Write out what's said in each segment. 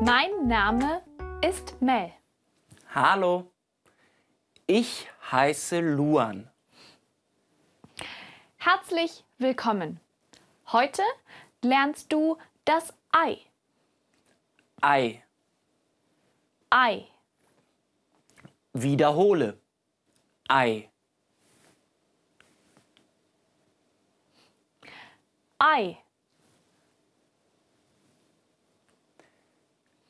Mein Name ist Mel. Hallo, ich heiße Luan. Herzlich willkommen. Heute lernst du das Ei. Ei. Ei. Wiederhole. Ei. Ei.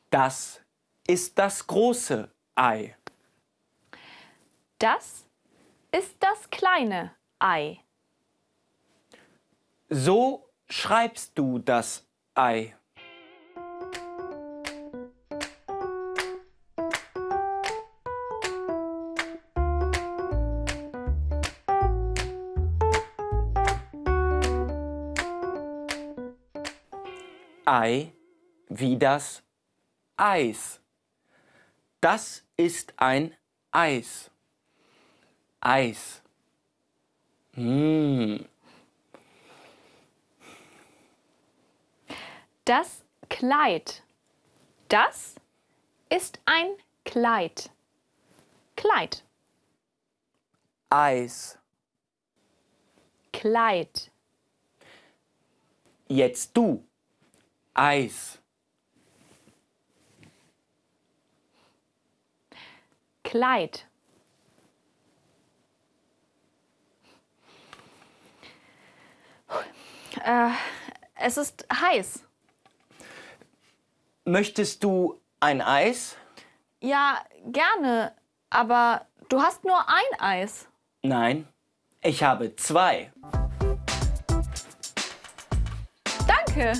Das ist das große Ei. Das ist das kleine Ei. So schreibst du das Ei. Ei wie das Eis. Das ist ein Eis. Eis. Mmh. Das Kleid. Das ist ein Kleid. Kleid. Eis. Kleid. Jetzt du. Eis. Kleid. Äh, es ist heiß. Möchtest du ein Eis? Ja, gerne. Aber du hast nur ein Eis. Nein, ich habe zwei. Danke.